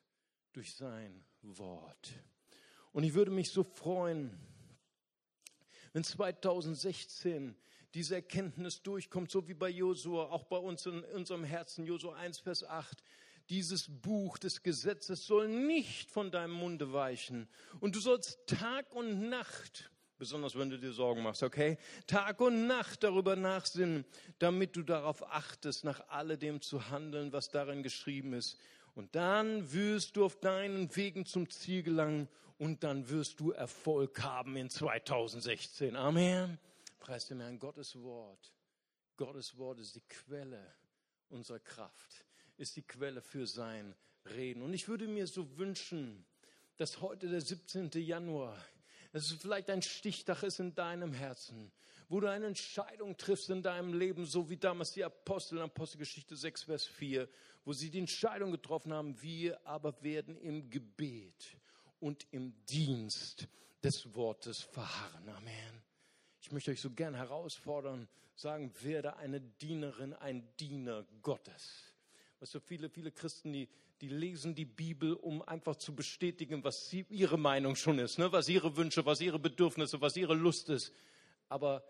Speaker 1: durch sein Wort. Und ich würde mich so freuen, wenn 2016 diese Erkenntnis durchkommt, so wie bei Josua, auch bei uns in unserem Herzen, Josua 1, Vers 8, dieses Buch des Gesetzes soll nicht von deinem Munde weichen. Und du sollst Tag und Nacht, besonders wenn du dir Sorgen machst, okay, Tag und Nacht darüber nachsinnen, damit du darauf achtest, nach alledem zu handeln, was darin geschrieben ist. Und dann wirst du auf deinen Wegen zum Ziel gelangen und dann wirst du Erfolg haben in 2016. Amen. Preis dem Herrn Gottes Wort. Gottes Wort ist die Quelle unserer Kraft, ist die Quelle für sein Reden. Und ich würde mir so wünschen, dass heute der 17. Januar, dass es vielleicht ein Stichtag ist in deinem Herzen, wo du eine Entscheidung triffst in deinem Leben, so wie damals die Apostel in Apostelgeschichte 6, Vers 4, wo sie die Entscheidung getroffen haben, wir aber werden im Gebet und im Dienst des Wortes verharren. Amen. Ich möchte euch so gern herausfordern, sagen, werde eine Dienerin, ein Diener Gottes. Weißt du, viele, viele Christen, die, die lesen die Bibel, um einfach zu bestätigen, was sie, ihre Meinung schon ist, ne? was ihre Wünsche, was ihre Bedürfnisse, was ihre Lust ist. Aber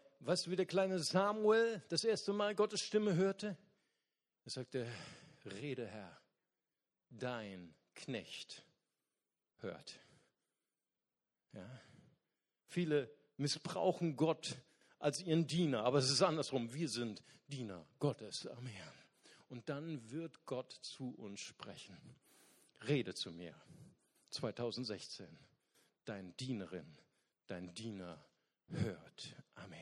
Speaker 1: du, wie der kleine Samuel das erste Mal Gottes Stimme hörte? Er sagte, rede Herr, dein Knecht hört. Ja? Viele missbrauchen Gott als ihren Diener, aber es ist andersrum. Wir sind Diener Gottes. Amen. Und dann wird Gott zu uns sprechen. Rede zu mir. 2016. Dein Dienerin, dein Diener hört. Amen.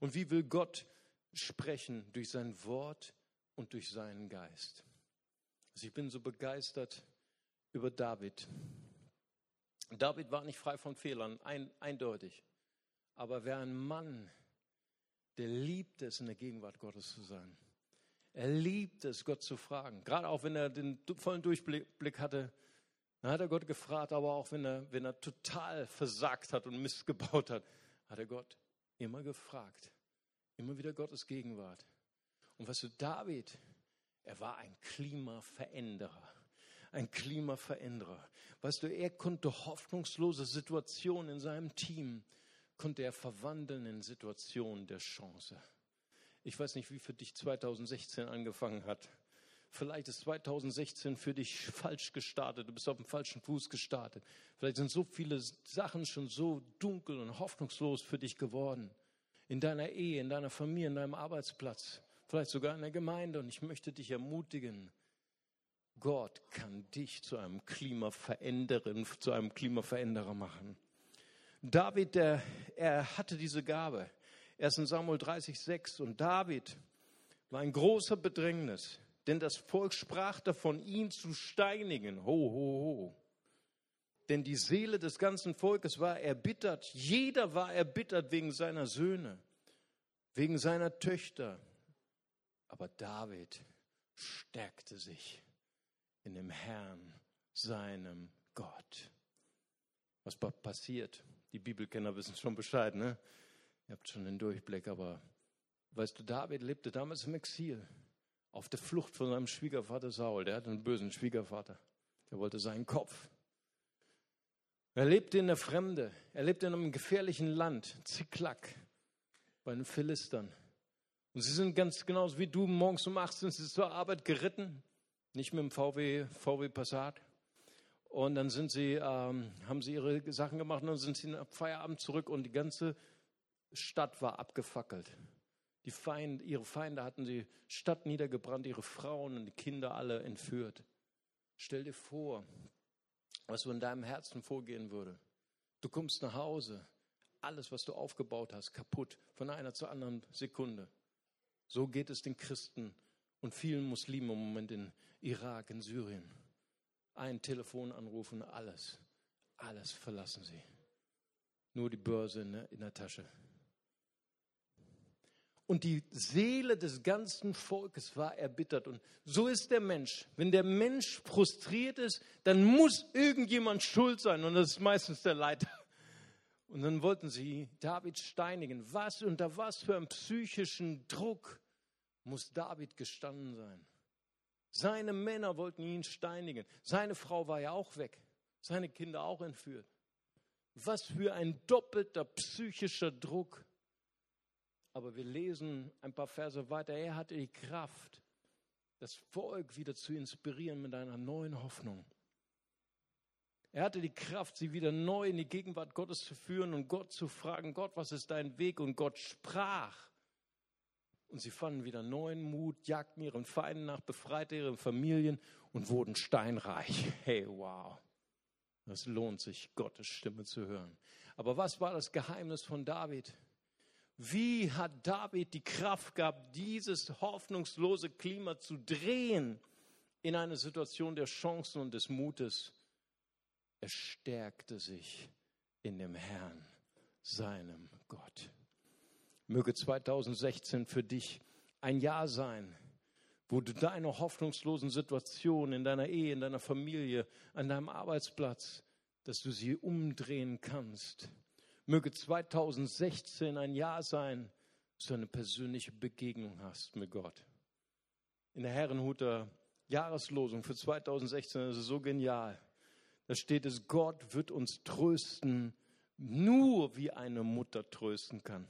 Speaker 1: Und wie will Gott sprechen? Durch sein Wort und durch seinen Geist. Also ich bin so begeistert über David. David war nicht frei von Fehlern, ein, eindeutig. Aber wer ein Mann, der liebt es, in der Gegenwart Gottes zu sein. Er liebt es, Gott zu fragen. Gerade auch wenn er den vollen Durchblick hatte, dann hat er Gott gefragt, aber auch wenn er, wenn er total versagt hat und Mist gebaut hat, hat er Gott immer gefragt. Immer wieder Gottes Gegenwart. Und was du, David, er war ein Klimaveränderer. Ein Klimaveränderer. Weißt du, er konnte hoffnungslose Situationen in seinem Team, konnte er verwandeln in Situationen der Chance. Ich weiß nicht, wie für dich 2016 angefangen hat. Vielleicht ist 2016 für dich falsch gestartet. Du bist auf dem falschen Fuß gestartet. Vielleicht sind so viele Sachen schon so dunkel und hoffnungslos für dich geworden. In deiner Ehe, in deiner Familie, in deinem Arbeitsplatz, vielleicht sogar in der Gemeinde. Und ich möchte dich ermutigen, Gott kann dich zu einem Klimaveränderin, zu einem Klimaveränderer machen. David, der, er hatte diese Gabe. 1. Samuel 30, 6. Und David war ein großer Bedrängnis denn das Volk sprach davon, ihn zu steinigen. Ho, ho, ho. Denn die Seele des ganzen Volkes war erbittert. Jeder war erbittert wegen seiner Söhne, wegen seiner Töchter. Aber David stärkte sich in dem Herrn, seinem Gott. Was passiert? Die Bibelkenner wissen schon Bescheid, ne? Ihr habt schon den Durchblick, aber weißt du, David lebte damals im Exil auf der Flucht von seinem Schwiegervater Saul. Der hatte einen bösen Schwiegervater. Der wollte seinen Kopf. Er lebte in der Fremde. Er lebte in einem gefährlichen Land, Ziklag, bei den Philistern. Und sie sind ganz genauso wie du morgens um 8 sind sie zur Arbeit geritten, nicht mit dem VW, VW Passat. Und dann sind sie, ähm, haben sie ihre Sachen gemacht und dann sind sie nach Feierabend zurück und die ganze Stadt war abgefackelt. Die Feinde, ihre Feinde hatten die Stadt niedergebrannt, ihre Frauen und die Kinder alle entführt. Stell dir vor, was so in deinem Herzen vorgehen würde. Du kommst nach Hause, alles, was du aufgebaut hast, kaputt, von einer zur anderen Sekunde. So geht es den Christen und vielen Muslimen im Moment in Irak, in Syrien. Ein Telefonanruf und alles, alles verlassen sie. Nur die Börse in der, in der Tasche. Und die Seele des ganzen Volkes war erbittert. Und so ist der Mensch. Wenn der Mensch frustriert ist, dann muss irgendjemand schuld sein. Und das ist meistens der Leiter. Und dann wollten sie David steinigen. Was unter was für einem psychischen Druck muss David gestanden sein? Seine Männer wollten ihn steinigen. Seine Frau war ja auch weg. Seine Kinder auch entführt. Was für ein doppelter psychischer Druck. Aber wir lesen ein paar Verse weiter. Er hatte die Kraft, das Volk wieder zu inspirieren mit einer neuen Hoffnung. Er hatte die Kraft, sie wieder neu in die Gegenwart Gottes zu führen und Gott zu fragen, Gott, was ist dein Weg? Und Gott sprach. Und sie fanden wieder neuen Mut, jagten ihren Feinden nach, befreite ihre Familien und wurden steinreich. Hey, wow. Das lohnt sich, Gottes Stimme zu hören. Aber was war das Geheimnis von David? Wie hat David die Kraft gehabt, dieses hoffnungslose Klima zu drehen in eine Situation der Chancen und des Mutes? Er stärkte sich in dem Herrn, seinem Gott. Möge 2016 für dich ein Jahr sein, wo du deine hoffnungslosen Situationen in deiner Ehe, in deiner Familie, an deinem Arbeitsplatz, dass du sie umdrehen kannst Möge 2016 ein Jahr sein, dass du eine persönliche Begegnung hast mit Gott. In der Herrenhuter Jahreslosung für 2016, das ist so genial. Da steht es, Gott wird uns trösten, nur wie eine Mutter trösten kann.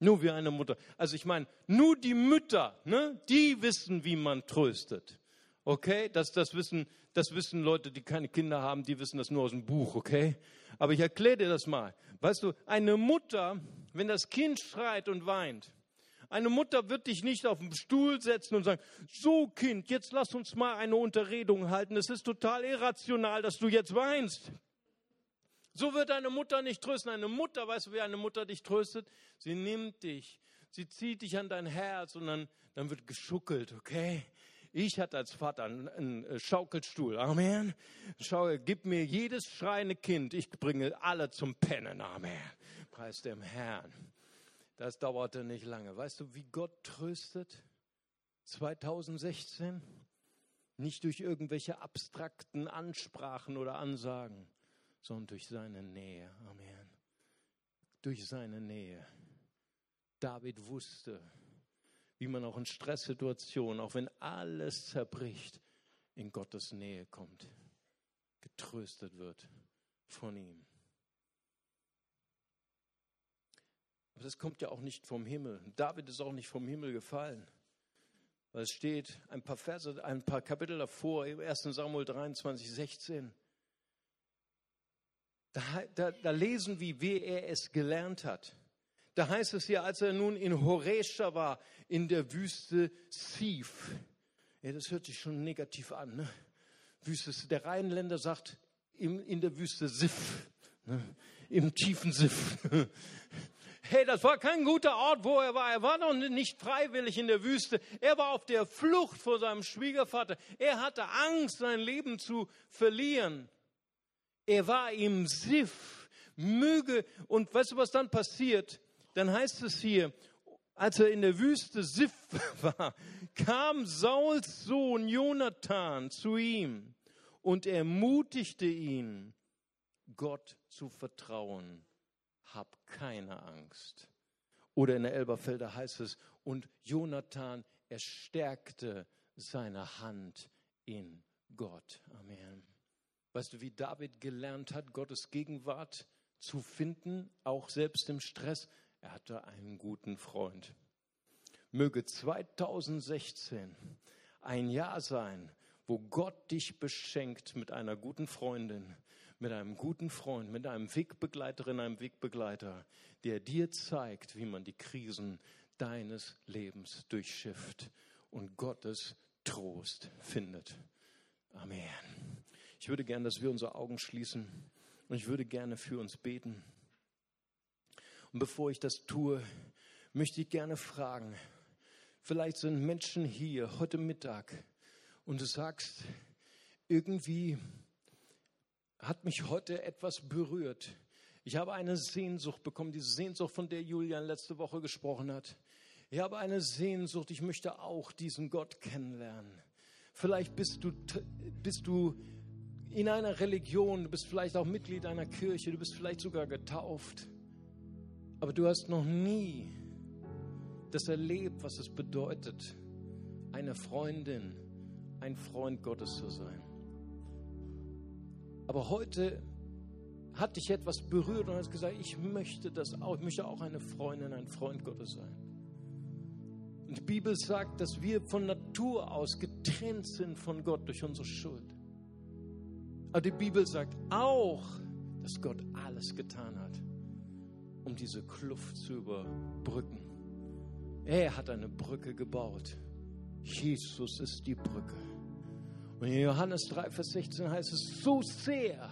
Speaker 1: Nur wie eine Mutter. Also ich meine, nur die Mütter, ne, die wissen, wie man tröstet. Okay, das, das, wissen, das wissen Leute, die keine Kinder haben, die wissen das nur aus dem Buch, okay? Aber ich erkläre dir das mal. Weißt du, eine Mutter, wenn das Kind schreit und weint, eine Mutter wird dich nicht auf den Stuhl setzen und sagen, so Kind, jetzt lass uns mal eine Unterredung halten. Es ist total irrational, dass du jetzt weinst. So wird eine Mutter nicht trösten. Eine Mutter, weißt du, wie eine Mutter dich tröstet? Sie nimmt dich, sie zieht dich an dein Herz und dann, dann wird geschuckelt, okay? Ich hatte als Vater einen, einen Schaukelstuhl. Amen. Schau, gib mir jedes schreiende Kind. Ich bringe alle zum Pennen. Amen. Preis dem Herrn. Das dauerte nicht lange. Weißt du, wie Gott tröstet? 2016? Nicht durch irgendwelche abstrakten Ansprachen oder Ansagen, sondern durch seine Nähe. Amen. Durch seine Nähe. David wusste, wie man auch in Stresssituationen, auch wenn alles zerbricht, in Gottes Nähe kommt, getröstet wird von ihm. Aber das kommt ja auch nicht vom Himmel. David ist auch nicht vom Himmel gefallen. Weil es steht ein paar Verse, ein paar Kapitel davor, im 1. Samuel 23, 16. Da, da, da lesen wir, wie er es gelernt hat. Da heißt es hier, als er nun in Horesha war, in der Wüste Sif. Ja, das hört sich schon negativ an. Ne? Wüste, der Rheinländer sagt im, in der Wüste Sif, ne? im tiefen Sif. Hey, das war kein guter Ort, wo er war. Er war noch nicht freiwillig in der Wüste. Er war auf der Flucht vor seinem Schwiegervater. Er hatte Angst, sein Leben zu verlieren. Er war im Sif, Möge. Und weißt du, was dann passiert? dann heißt es hier, als er in der Wüste Sif war, kam Sauls Sohn Jonathan zu ihm und ermutigte ihn, Gott zu vertrauen. Hab keine Angst. Oder in der Elberfelder heißt es, und Jonathan erstärkte seine Hand in Gott. Amen. Weißt du, wie David gelernt hat, Gottes Gegenwart zu finden, auch selbst im Stress? Er hatte einen guten Freund. Möge 2016 ein Jahr sein, wo Gott dich beschenkt mit einer guten Freundin, mit einem guten Freund, mit einem Wegbegleiterin, einem Wegbegleiter, der dir zeigt, wie man die Krisen deines Lebens durchschifft und Gottes Trost findet. Amen. Ich würde gerne, dass wir unsere Augen schließen und ich würde gerne für uns beten. Und bevor ich das tue, möchte ich gerne fragen, vielleicht sind Menschen hier heute Mittag und du sagst, irgendwie hat mich heute etwas berührt. Ich habe eine Sehnsucht bekommen, diese Sehnsucht, von der Julian letzte Woche gesprochen hat. Ich habe eine Sehnsucht, ich möchte auch diesen Gott kennenlernen. Vielleicht bist du, bist du in einer Religion, du bist vielleicht auch Mitglied einer Kirche, du bist vielleicht sogar getauft. Aber du hast noch nie das erlebt, was es bedeutet, eine Freundin, ein Freund Gottes zu sein. Aber heute hat dich etwas berührt und hast gesagt, ich möchte das auch, ich möchte auch eine Freundin, ein Freund Gottes sein. Und die Bibel sagt, dass wir von Natur aus getrennt sind von Gott durch unsere Schuld. Aber die Bibel sagt auch, dass Gott alles getan hat, um diese Kluft zu überbrücken. Er hat eine Brücke gebaut. Jesus ist die Brücke. Und in Johannes 3, Vers 16 heißt es, so sehr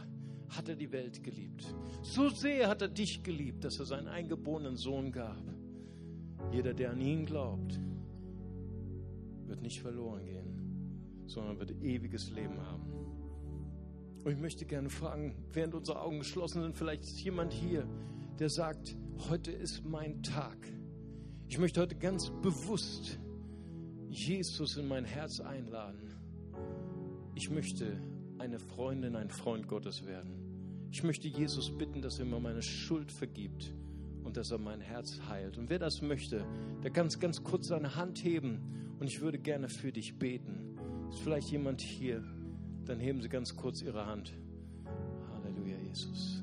Speaker 1: hat er die Welt geliebt. So sehr hat er dich geliebt, dass er seinen eingeborenen Sohn gab. Jeder, der an ihn glaubt, wird nicht verloren gehen, sondern wird ewiges Leben haben. Und ich möchte gerne fragen, während unsere Augen geschlossen sind, vielleicht ist jemand hier, der sagt, heute ist mein Tag. Ich möchte heute ganz bewusst Jesus in mein Herz einladen. Ich möchte eine Freundin, ein Freund Gottes werden. Ich möchte Jesus bitten, dass er mir meine Schuld vergibt und dass er mein Herz heilt. Und wer das möchte, der kann ganz kurz seine Hand heben und ich würde gerne für dich beten. Ist vielleicht jemand hier? Dann heben Sie ganz kurz Ihre Hand. Halleluja, Jesus.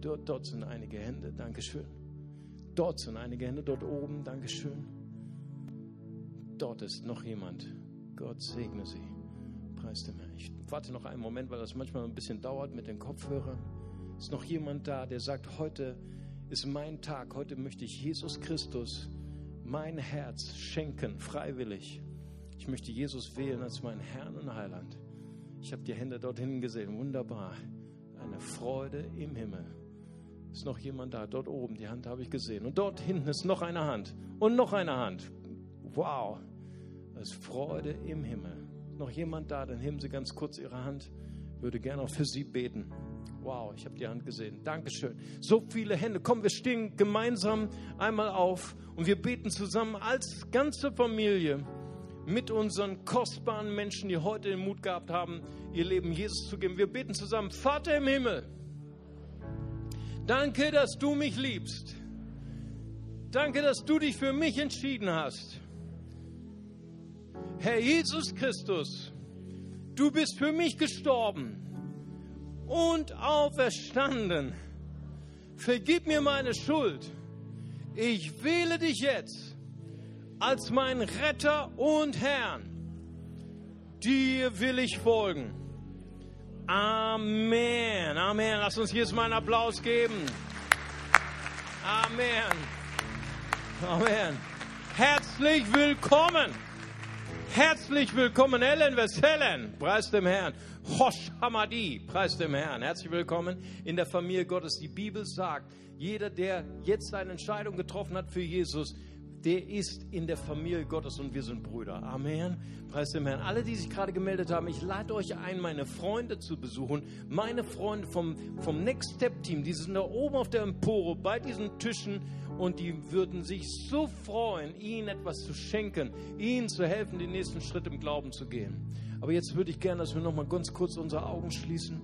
Speaker 1: Dort, dort sind einige Hände. Dankeschön. Dort sind einige Hände, dort oben. Dankeschön. dort ist noch jemand. Gott segne sie. Preis dem Herrn. Ich warte noch einen Moment, weil das manchmal ein bisschen dauert mit den Kopfhörern. Ist noch jemand da, der sagt, heute ist mein Tag, heute möchte ich Jesus Christus mein Herz schenken, freiwillig. Ich möchte Jesus wählen als meinen Herrn und Heiland. Ich habe die Hände dorthin gesehen, wunderbar. Eine Freude im Himmel. Ist noch jemand da? Dort oben, die Hand habe ich gesehen. Und dort hinten ist noch eine Hand. Und noch eine Hand. Wow. Das ist Freude im Himmel. Noch jemand da? Dann heben Sie ganz kurz Ihre Hand. Ich würde gerne auch für Sie beten. Wow, ich habe die Hand gesehen. Dankeschön. So viele Hände. Komm, wir stehen gemeinsam einmal auf und wir beten zusammen als ganze Familie mit unseren kostbaren Menschen, die heute den Mut gehabt haben, ihr Leben Jesus zu geben. Wir beten zusammen. Vater im Himmel, danke, dass du mich liebst. Danke, dass du dich für mich entschieden hast. Herr Jesus Christus, du bist für mich gestorben und auferstanden. Vergib mir meine Schuld. Ich wähle dich jetzt als mein Retter und Herrn. Dir will ich folgen. Amen. Amen. Lass uns jetzt mal einen Applaus geben. Amen. Amen. Herzlich willkommen. Herzlich willkommen, Ellen Westellen. Preis dem Herrn. Hosh Hamadi, preis dem Herrn. Herzlich willkommen in der Familie Gottes. Die Bibel sagt, jeder, der jetzt eine Entscheidung getroffen hat für Jesus, der ist in der Familie Gottes und wir sind Brüder. Amen. Preis dem Herrn. Alle, die sich gerade gemeldet haben, ich lade euch ein, meine Freunde zu besuchen. Meine Freunde vom, vom Next Step Team, die sind da oben auf der Empore bei diesen Tischen und die würden sich so freuen, ihnen etwas zu schenken, ihnen zu helfen, den nächsten Schritt im Glauben zu gehen. Aber jetzt würde ich gerne, dass wir noch mal ganz kurz unsere Augen schließen.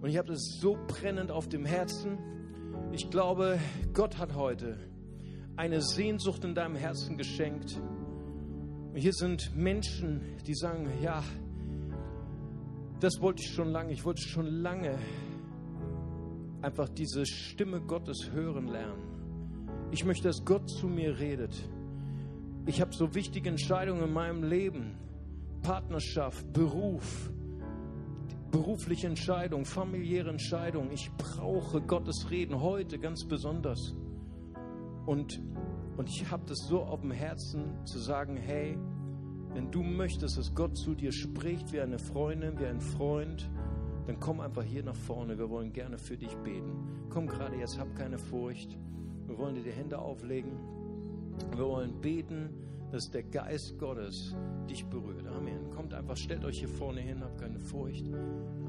Speaker 1: Und ich habe das so brennend auf dem Herzen. Ich glaube, Gott hat heute eine Sehnsucht in deinem Herzen geschenkt. Und hier sind Menschen, die sagen, ja, das wollte ich schon lange, ich wollte schon lange einfach diese Stimme Gottes hören lernen. Ich möchte, dass Gott zu mir redet. Ich habe so wichtige Entscheidungen in meinem Leben. Partnerschaft, Beruf, berufliche Entscheidung, familiäre Entscheidung. Ich brauche Gottes Reden heute ganz besonders. Und, und ich habe das so auf dem Herzen zu sagen, hey, wenn du möchtest, dass Gott zu dir spricht wie eine Freundin, wie ein Freund, dann komm einfach hier nach vorne. Wir wollen gerne für dich beten. Komm gerade jetzt, hab keine Furcht. Wir wollen dir die Hände auflegen. Wir wollen beten, dass der Geist Gottes dich berührt. Amen. Kommt einfach, stellt euch hier vorne hin, habt keine Furcht.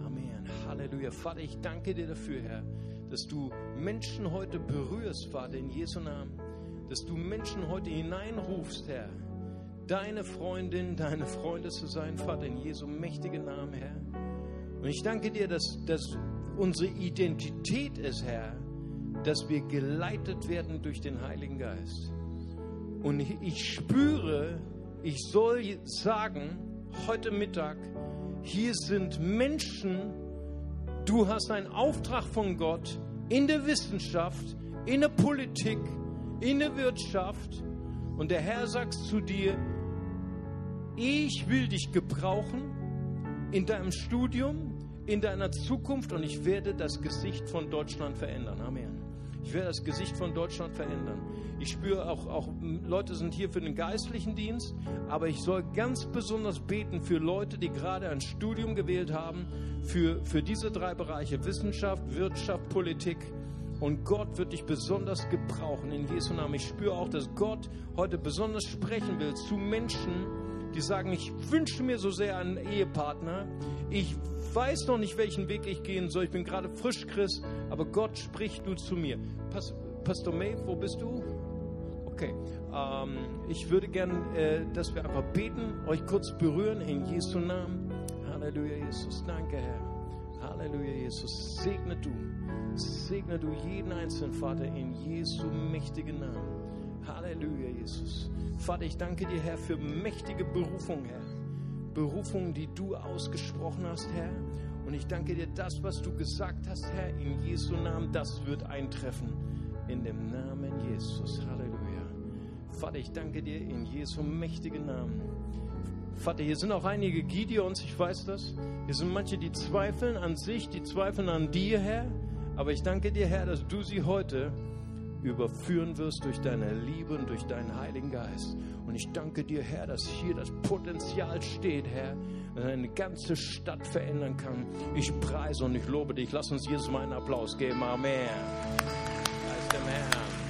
Speaker 1: Amen. Halleluja. Vater, ich danke dir dafür, Herr, dass du Menschen heute berührst, Vater, in Jesu Namen. Dass du Menschen heute hineinrufst, Herr, deine Freundin, deine Freunde zu sein, Vater, in Jesu mächtigen Namen, Herr. Und ich danke dir, dass, dass unsere Identität ist, Herr, dass wir geleitet werden durch den Heiligen Geist. Und ich spüre, ich soll sagen, heute Mittag, hier sind Menschen, Du hast einen Auftrag von Gott in der Wissenschaft, in der Politik, in der Wirtschaft. Und der Herr sagt zu dir, ich will dich gebrauchen in deinem Studium, in deiner Zukunft und ich werde das Gesicht von Deutschland verändern. Amen. Ich werde das Gesicht von Deutschland verändern. Ich spüre auch, auch, Leute sind hier für den geistlichen Dienst, aber ich soll ganz besonders beten für Leute, die gerade ein Studium gewählt haben, für, für diese drei Bereiche, Wissenschaft, Wirtschaft, Politik. Und Gott wird dich besonders gebrauchen in Jesu Namen. Ich spüre auch, dass Gott heute besonders sprechen will zu Menschen, die sagen, ich wünsche mir so sehr einen Ehepartner. Ich weiß noch nicht, welchen Weg ich gehen soll. Ich bin gerade frisch Christ, aber Gott spricht du zu mir. Pas Pastor May, wo bist du? Okay, ähm, ich würde gern, äh, dass wir einfach beten, euch kurz berühren in Jesu Namen. Halleluja, Jesus. Danke, Herr. Halleluja, Jesus. Segne du, segne du jeden einzelnen Vater in Jesu mächtigen Namen. Halleluja, Jesus. Vater, ich danke dir, Herr, für mächtige Berufung, Herr. Berufung, die du ausgesprochen hast, Herr. Und ich danke dir, das, was du gesagt hast, Herr, in Jesu Namen, das wird eintreffen. In dem Namen Jesus. Halleluja. Vater, ich danke dir in Jesu mächtigen Namen. Vater, hier sind auch einige Gideons, ich weiß das. Hier sind manche, die zweifeln an sich, die zweifeln an dir, Herr. Aber ich danke dir, Herr, dass du sie heute überführen wirst durch deine Liebe und durch deinen Heiligen Geist. Und ich danke dir, Herr, dass hier das Potenzial steht, Herr, dass eine ganze Stadt verändern kann. Ich preise und ich lobe dich. Lass uns Jesus mal einen Applaus geben. Amen. Preis dem Herrn.